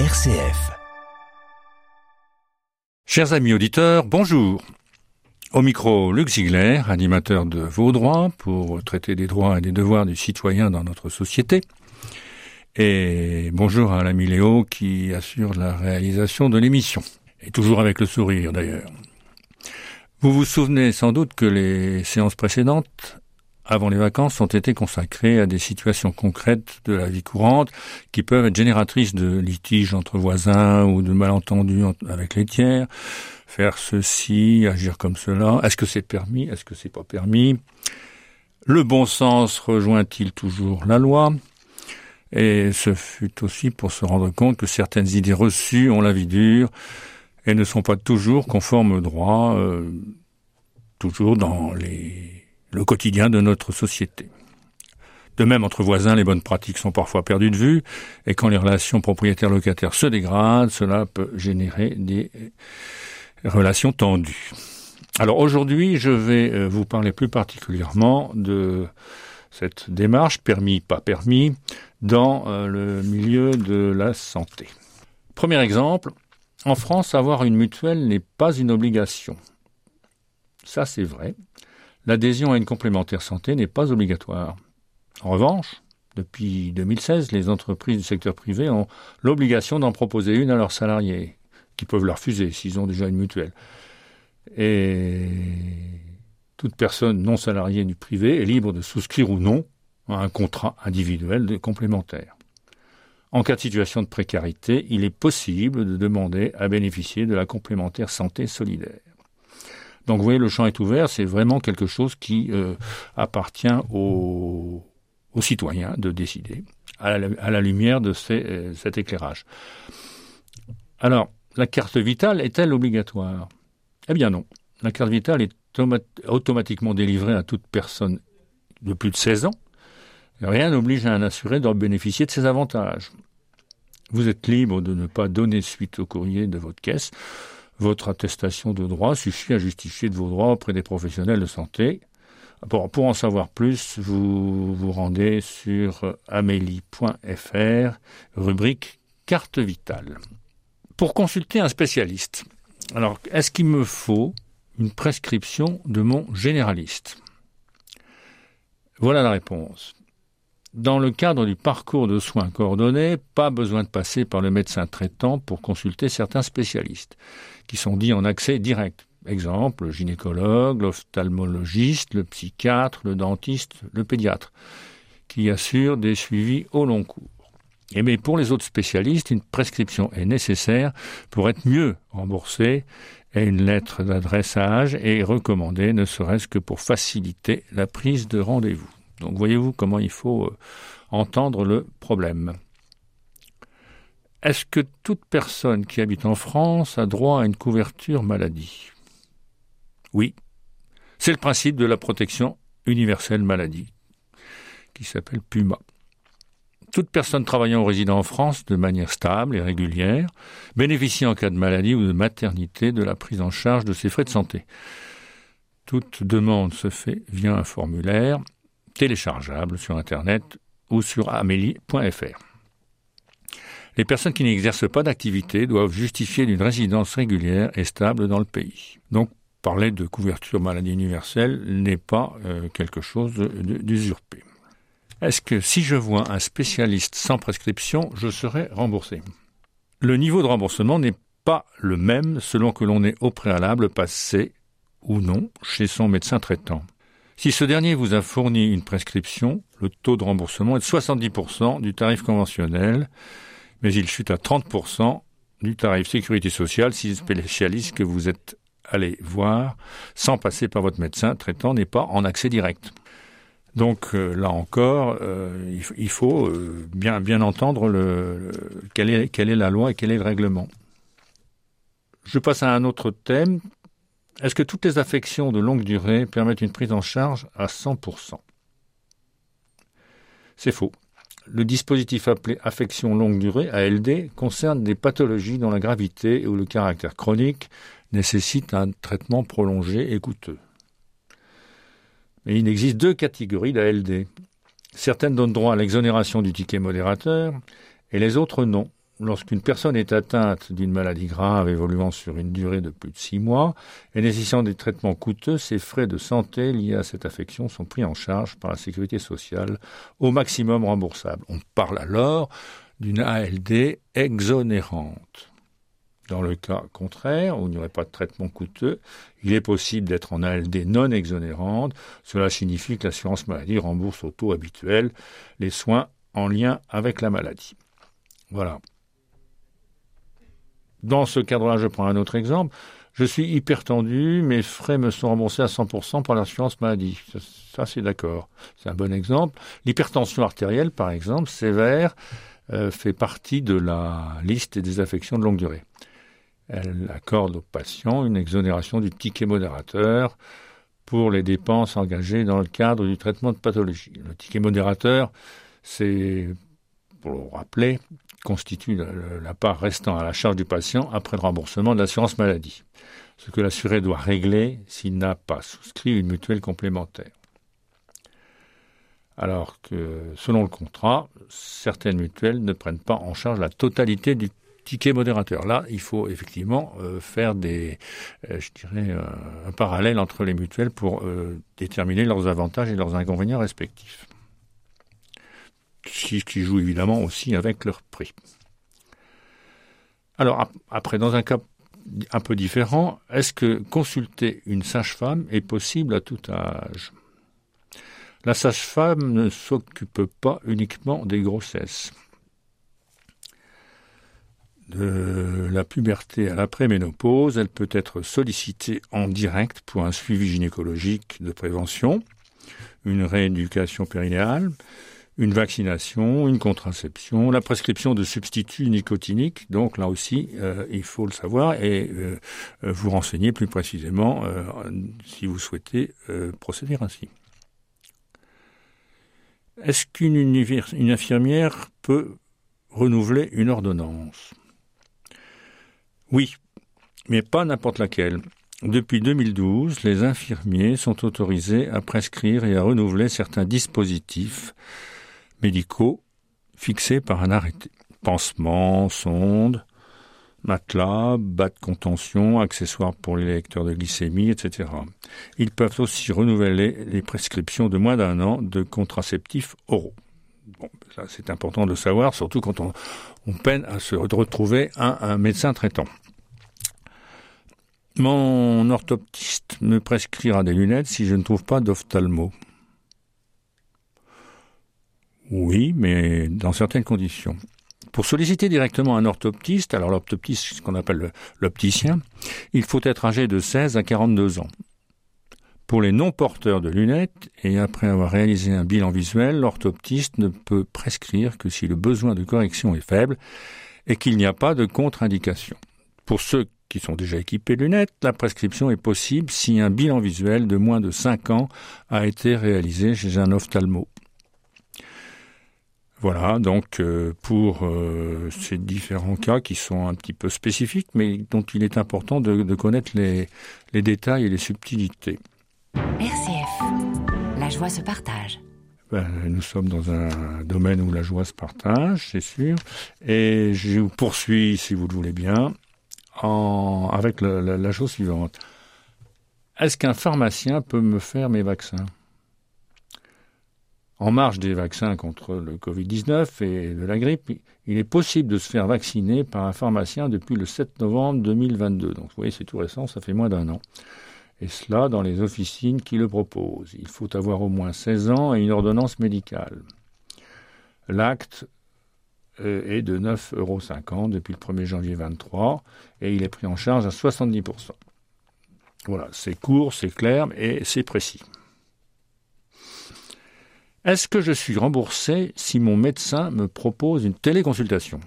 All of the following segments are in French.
RCF. Chers amis auditeurs, bonjour. Au micro, Luc Ziegler, animateur de Vos droits pour traiter des droits et des devoirs du citoyen dans notre société. Et bonjour à l'ami Léo qui assure la réalisation de l'émission. Et toujours avec le sourire d'ailleurs. Vous vous souvenez sans doute que les séances précédentes avant les vacances ont été consacrées à des situations concrètes de la vie courante qui peuvent être génératrices de litiges entre voisins ou de malentendus avec les tiers. Faire ceci, agir comme cela. Est-ce que c'est permis? Est-ce que c'est pas permis? Le bon sens rejoint-il toujours la loi? Et ce fut aussi pour se rendre compte que certaines idées reçues ont la vie dure et ne sont pas toujours conformes au droit, euh, toujours dans les le quotidien de notre société. De même, entre voisins, les bonnes pratiques sont parfois perdues de vue, et quand les relations propriétaires-locataires se dégradent, cela peut générer des relations tendues. Alors aujourd'hui, je vais euh, vous parler plus particulièrement de cette démarche permis, pas permis, dans euh, le milieu de la santé. Premier exemple, en France, avoir une mutuelle n'est pas une obligation. Ça, c'est vrai l'adhésion à une complémentaire santé n'est pas obligatoire. En revanche, depuis 2016, les entreprises du secteur privé ont l'obligation d'en proposer une à leurs salariés, qui peuvent leur refuser s'ils ont déjà une mutuelle. Et toute personne non salariée du privé est libre de souscrire ou non à un contrat individuel de complémentaire. En cas de situation de précarité, il est possible de demander à bénéficier de la complémentaire santé solidaire. Donc vous voyez, le champ est ouvert, c'est vraiment quelque chose qui euh, appartient aux, citoyens de décider à la, lumière de euh, cet éclairage. Alors, la carte vitale est-elle obligatoire? Eh bien non. La carte vitale est automatiquement délivrée à toute personne de plus de 16 ans. Rien n'oblige un assuré d'en bénéficier de ses avantages. Vous êtes libre de ne pas donner suite au courrier de votre caisse votre attestation de droit suffit à justifier vos droits auprès des professionnels de santé. Pour, pour en savoir plus, vous vous rendez sur amélie.fr, rubrique carte vitale. Pour consulter un spécialiste, alors est-ce qu'il me faut une prescription de mon généraliste? Voilà la réponse. Dans le cadre du parcours de soins coordonnés, pas besoin de passer par le médecin traitant pour consulter certains spécialistes, qui sont dits en accès direct. Exemple, le gynécologue, l'ophtalmologiste, le psychiatre, le dentiste, le pédiatre, qui assurent des suivis au long cours. Et mais pour les autres spécialistes, une prescription est nécessaire pour être mieux remboursé et une lettre d'adressage est recommandée, ne serait-ce que pour faciliter la prise de rendez-vous. Donc voyez-vous comment il faut euh, entendre le problème. Est-ce que toute personne qui habite en France a droit à une couverture maladie? Oui. C'est le principe de la protection universelle maladie, qui s'appelle PUMA. Toute personne travaillant ou résidant en France de manière stable et régulière bénéficie en cas de maladie ou de maternité de la prise en charge de ses frais de santé. Toute demande se fait via un formulaire téléchargeable sur Internet ou sur amélie.fr. Les personnes qui n'exercent pas d'activité doivent justifier d'une résidence régulière et stable dans le pays. Donc, parler de couverture maladie universelle n'est pas euh, quelque chose d'usurpé. Est-ce que si je vois un spécialiste sans prescription, je serai remboursé? Le niveau de remboursement n'est pas le même selon que l'on est au préalable passé ou non chez son médecin traitant. Si ce dernier vous a fourni une prescription, le taux de remboursement est de 70% du tarif conventionnel, mais il chute à 30% du tarif sécurité sociale si le spécialiste que vous êtes allé voir sans passer par votre médecin traitant n'est pas en accès direct. Donc euh, là encore, euh, il, faut euh, bien, entendre quelle est la loi et quel est le règlement. Je passe à un autre thème est-ce que toutes les affections de longue durée permettent une prise en charge à 100% C'est faux. Le dispositif appelé affection longue durée, ALD, concerne des pathologies dont la gravité ou le caractère chronique nécessite un traitement prolongé et coûteux. Mais il existe deux catégories d'ALD. Certaines donnent droit à l'exonération du ticket modérateur et les autres non, lorsqu'une personne est atteinte d'une maladie grave évoluant sur une durée de plus de six mois et nécessitant des traitements coûteux, ces frais de santé liés à cette affection sont pris en charge par la sécurité sociale au maximum remboursable. On parle alors d'une ALD exonérante. Dans le cas contraire, où il n'y aurait pas de traitement coûteux, il est possible d'être en ALD non exonérante. Cela signifie que l'assurance maladie rembourse au taux habituel les soins en lien avec la maladie. Voilà. Dans ce cadre-là, je prends un autre exemple. Je suis hyper tendu, mes frais me sont remboursés à 100% par l'assurance maladie. Ça, c'est d'accord. C'est un bon exemple. L'hypertension artérielle, par exemple, sévère, euh, fait partie de la liste des affections de longue durée. Elle accorde aux patients une exonération du ticket modérateur pour les dépenses engagées dans le cadre du traitement de pathologie. Le ticket modérateur, c'est, pour le rappeler, constitue la part restant à la charge du patient après le remboursement de l'assurance maladie, ce que l'assuré doit régler s'il n'a pas souscrit une mutuelle complémentaire. Alors que, selon le contrat, certaines mutuelles ne prennent pas en charge la totalité du ticket modérateur. Là, il faut effectivement euh, faire des, euh, je dirais, euh, un parallèle entre les mutuelles pour déterminer leurs avantages et leurs inconvénients respectifs qui, qui jouent évidemment aussi avec leur prix. Alors après, dans un cas un peu différent, est-ce que consulter une sage-femme est possible à tout âge? La sage-femme ne s'occupe pas uniquement des grossesses. De la puberté à l'après-ménopause, elle peut être sollicitée en direct pour un suivi gynécologique de prévention, une rééducation périnéale, une vaccination, une contraception, la prescription de substituts nicotiniques. Donc là aussi, euh, il faut le savoir et euh, vous renseigner plus précisément euh, si vous souhaitez procéder ainsi. Est-ce qu'une une infirmière peut renouveler une ordonnance? Oui, mais pas n'importe laquelle. Depuis 2012, les infirmiers sont autorisés à prescrire et à renouveler certains dispositifs médicaux fixés par un arrêté. Pansements, sondes, matelas, bas de contention, accessoires pour les lecteurs de glycémie, etc. Ils peuvent aussi renouveler les prescriptions de moins d'un an de contraceptifs oraux. Bon, ça c'est important de savoir, surtout quand on, peine à se retrouver un médecin traitant. Mon orthoptiste me prescrira des lunettes si je ne trouve pas d'ophtalmo. Oui, mais dans certaines conditions. Pour solliciter directement un orthoptiste, alors l'orthoptiste, ce qu'on appelle l'opticien, il faut être âgé de 16 à 42 ans. Pour les non-porteurs de lunettes, et après avoir réalisé un bilan visuel, l'orthoptiste ne peut prescrire que si le besoin de correction est faible et qu'il n'y a pas de contre-indication. Pour ceux qui sont déjà équipés de lunettes, la prescription est possible si un bilan visuel de moins de 5 ans a été réalisé chez un ophtalmo. Voilà, donc euh, pour euh, ces différents cas qui sont un petit peu spécifiques, mais dont il est important de, connaître les, détails et les subtilités. RCF, la joie se partage. Ben, nous sommes dans un domaine où la joie se partage, c'est sûr, et je vous poursuis, si vous le voulez bien, en, avec la chose suivante. Est-ce qu'un pharmacien peut me faire mes vaccins? En marge des vaccins contre le Covid-19 et de la grippe, il est possible de se faire vacciner par un pharmacien depuis le 7 novembre 2022. Donc vous voyez, c'est tout récent, ça fait moins d'un an. Et cela dans les officines qui le proposent. Il faut avoir au moins 16 ans et une ordonnance médicale. L'acte euh, est de 9,50 euros depuis le 1er janvier 2023 et il est pris en charge à 70%. Voilà, c'est court, c'est clair et c'est précis. Est-ce que je suis remboursé si mon médecin me propose une téléconsultation?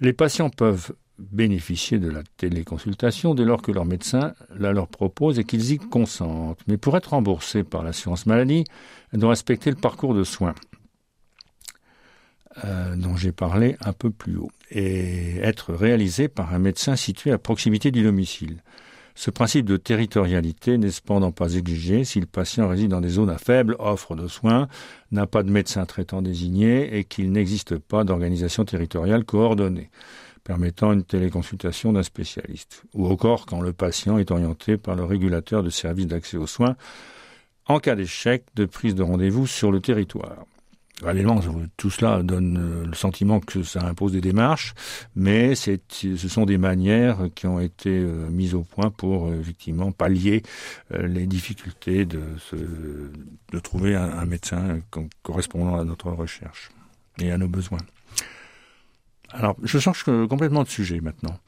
Les patients peuvent bénéficier de la téléconsultation dès lors que leur médecin la leur propose et qu'ils y consentent. Mais pour être remboursé par l'assurance maladie, elle doit respecter le parcours de soins euh, dont j'ai parlé un peu plus haut et être réalisé par un médecin situé à proximité du domicile. Ce principe de territorialité n'est cependant pas exigé si le patient réside dans des zones à faible offre de soins, n'a pas de médecin traitant désigné et qu'il n'existe pas d'organisation territoriale coordonnée permettant une téléconsultation d'un spécialiste, ou encore quand le patient est orienté par le régulateur de services d'accès aux soins en cas d'échec de prise de rendez-vous sur le territoire. Tout cela donne euh, le sentiment que ça impose des démarches, mais ce sont des manières qui ont été euh, mises au point pour euh, effectivement pallier les difficultés de, de trouver un, médecin correspondant à notre recherche et à nos besoins. Alors, je change complètement de sujet maintenant,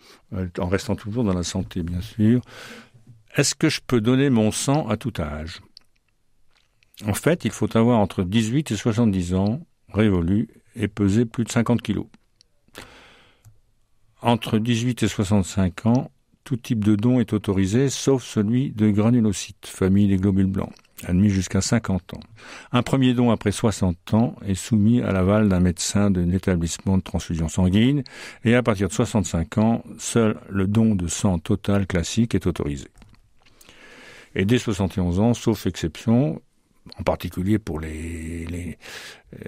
en restant toujours dans la santé, bien sûr. Est-ce que je peux donner mon sang à tout âge? En fait, il faut avoir entre 18 et 70 ans, révolu, et peser plus de 50 kilos. Entre 18 et 65 ans, tout type de don est autorisé, sauf celui de granulocytes, famille des globules blancs, admis jusqu'à 50 ans. Un premier don après 60 ans est soumis à l'aval d'un médecin d'un établissement de transfusion sanguine, et à partir de 65 ans, seul le don de sang total classique est autorisé. Et dès 71 ans, sauf exception, en particulier pour les, les,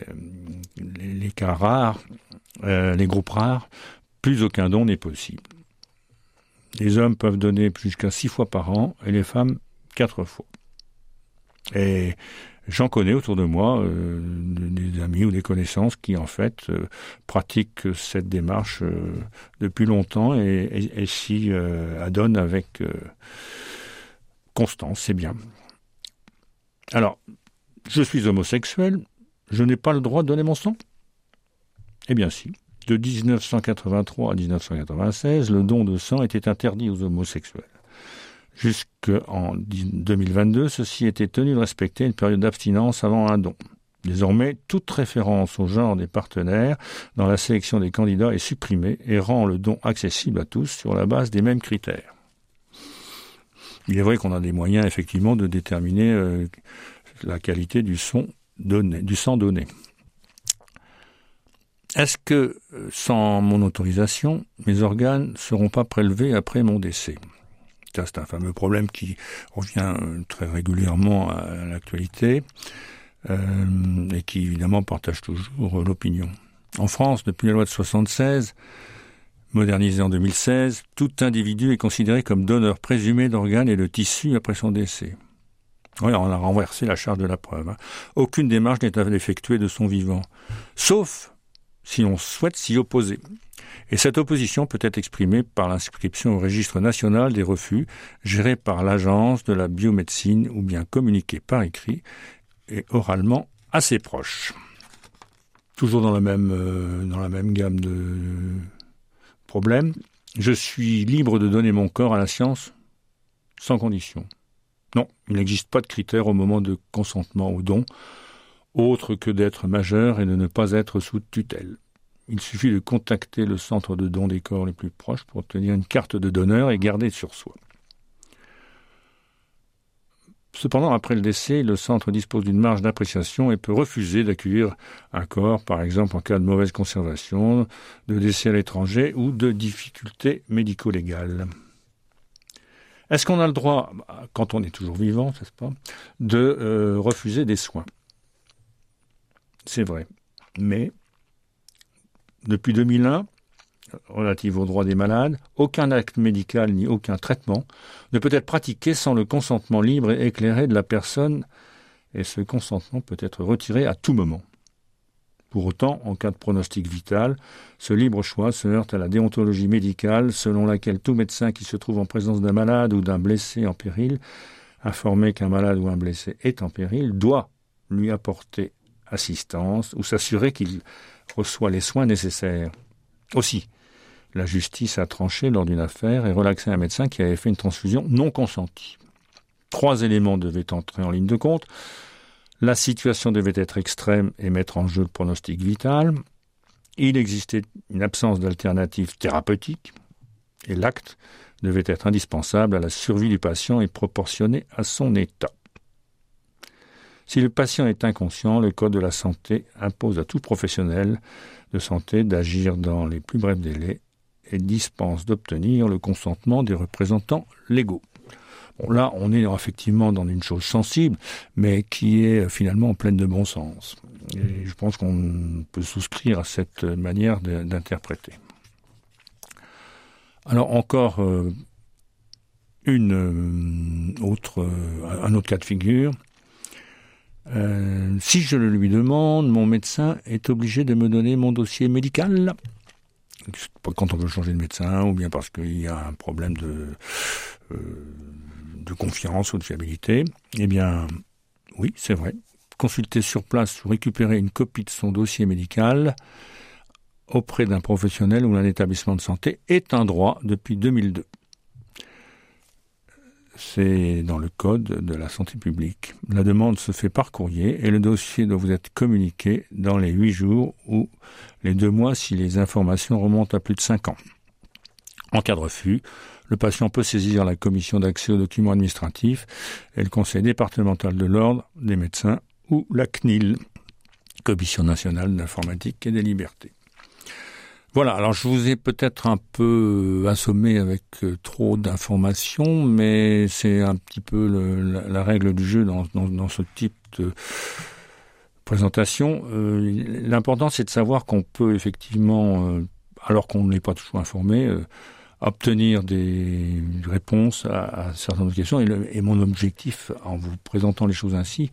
euh, cas rares, euh, les groupes rares, plus aucun don n'est possible. Les hommes peuvent donner jusqu'à six fois par an et les femmes quatre fois. Et j'en connais autour de moi euh, des amis ou des connaissances qui en fait pratiquent cette démarche depuis longtemps et, et s'y adonnent avec constance, c'est bien. Alors, je suis homosexuel, je n'ai pas le droit de donner mon sang? Eh bien si. De 1983 à 1996, le don de sang était interdit aux homosexuels. Jusqu'en 2022, ceci était tenu de respecter une période d'abstinence avant un don. Désormais, toute référence au genre des partenaires dans la sélection des candidats est supprimée et rend le don accessible à tous sur la base des mêmes critères. Il est vrai qu'on a des moyens effectivement de déterminer euh, la qualité du, sang donné. Est-ce que, euh, sans mon autorisation, mes organes ne seront pas prélevés après mon décès? C'est un fameux problème qui revient euh, très régulièrement à l'actualité et qui, évidemment, partage toujours l'opinion. En France, depuis la loi de 76, Modernisé en 2016, tout individu est considéré comme donneur présumé d'organes et de tissus après son décès. Oui, on a renversé la charge de la preuve. Hein. Aucune démarche n'est effectuée de son vivant, sauf si on souhaite s'y opposer. Et cette opposition peut être exprimée par l'inscription au registre national des refus, géré par l'agence de la biomédecine, ou bien communiquée par écrit et oralement à ses proches. Toujours dans la même, euh, dans la même gamme de Problème, je suis libre de donner mon corps à la science sans condition. Non, il n'existe pas de critère au moment de consentement au don, autre que d'être majeur et de ne pas être sous tutelle. Il suffit de contacter le centre de don des corps les plus proches pour obtenir une carte de donneur et garder sur soi. Cependant, après le décès, le centre dispose d'une marge d'appréciation et peut refuser d'accueillir un corps, par exemple en cas de mauvaise conservation, de décès à l'étranger ou de difficultés médico-légales. Est-ce qu'on a le droit, quand on est toujours vivant, n'est-ce pas, de euh, refuser des soins? C'est vrai. Mais depuis 2001, relative aux droits des malades, aucun acte médical ni aucun traitement ne peut être pratiqué sans le consentement libre et éclairé de la personne, et ce consentement peut être retiré à tout moment. Pour autant, en cas de pronostic vital, ce libre choix se heurte à la déontologie médicale selon laquelle tout médecin qui se trouve en présence d'un malade ou d'un blessé en péril, informé qu'un malade ou un blessé est en péril, doit lui apporter assistance ou s'assurer qu'il reçoit les soins nécessaires. Aussi, la justice a tranché lors d'une affaire et relaxé un médecin qui avait fait une transfusion non consentie. Trois éléments devaient entrer en ligne de compte. La situation devait être extrême et mettre en jeu le pronostic vital. Il existait une absence d'alternative thérapeutique. Et l'acte devait être indispensable à la survie du patient et proportionné à son état. Si le patient est inconscient, le Code de la santé impose à tout professionnel de santé d'agir dans les plus brefs délais dispense d'obtenir le consentement des représentants légaux. là, on est effectivement dans une chose sensible, mais qui est finalement pleine de bon sens. Je pense qu'on peut souscrire à cette manière d'interpréter. Alors encore euh, une euh, autre, euh, un autre cas de figure. si je le lui demande, mon médecin est obligé de me donner mon dossier médical quand on veut changer de médecin ou bien parce qu'il y a un problème de, de confiance ou de fiabilité. Eh bien, oui, c'est vrai. Consulter sur place ou récupérer une copie de son dossier médical auprès d'un professionnel ou d'un établissement de santé est un droit depuis 2002. C'est dans le code de la santé publique. La demande se fait par courrier et le dossier doit vous être communiqué dans les huit jours ou les deux mois si les informations remontent à plus de cinq ans. En cas de refus, le patient peut saisir la commission d'accès aux documents administratifs et le conseil départemental de l'ordre des médecins ou la CNIL, Commission nationale d'informatique et des libertés. Voilà, alors je vous ai peut-être un peu assommé avec euh, trop d'informations, mais c'est un petit peu la, règle du jeu dans, ce type de présentation. Euh, l'important, c'est de savoir qu'on peut effectivement, euh, alors qu'on n'est pas toujours informé, obtenir des réponses à, certaines questions. et mon objectif, en vous présentant les choses ainsi,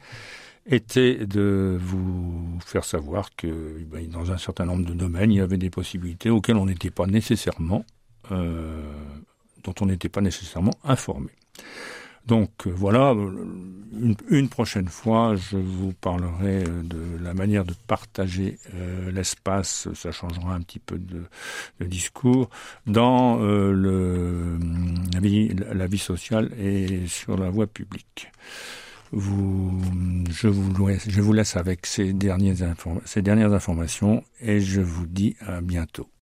était de vous faire savoir que ben, dans un certain nombre de domaines, il y avait des possibilités auxquelles on n'était pas nécessairement, euh, dont on n'était pas nécessairement informé. Donc euh, voilà, une, prochaine fois, je vous parlerai de la manière de partager euh, l'espace, ça changera un petit peu de, discours, dans le, la vie sociale et sur la voie publique. Vous, je, vous laisse, je vous laisse avec ces dernières, ces dernières informations et je vous dis à bientôt.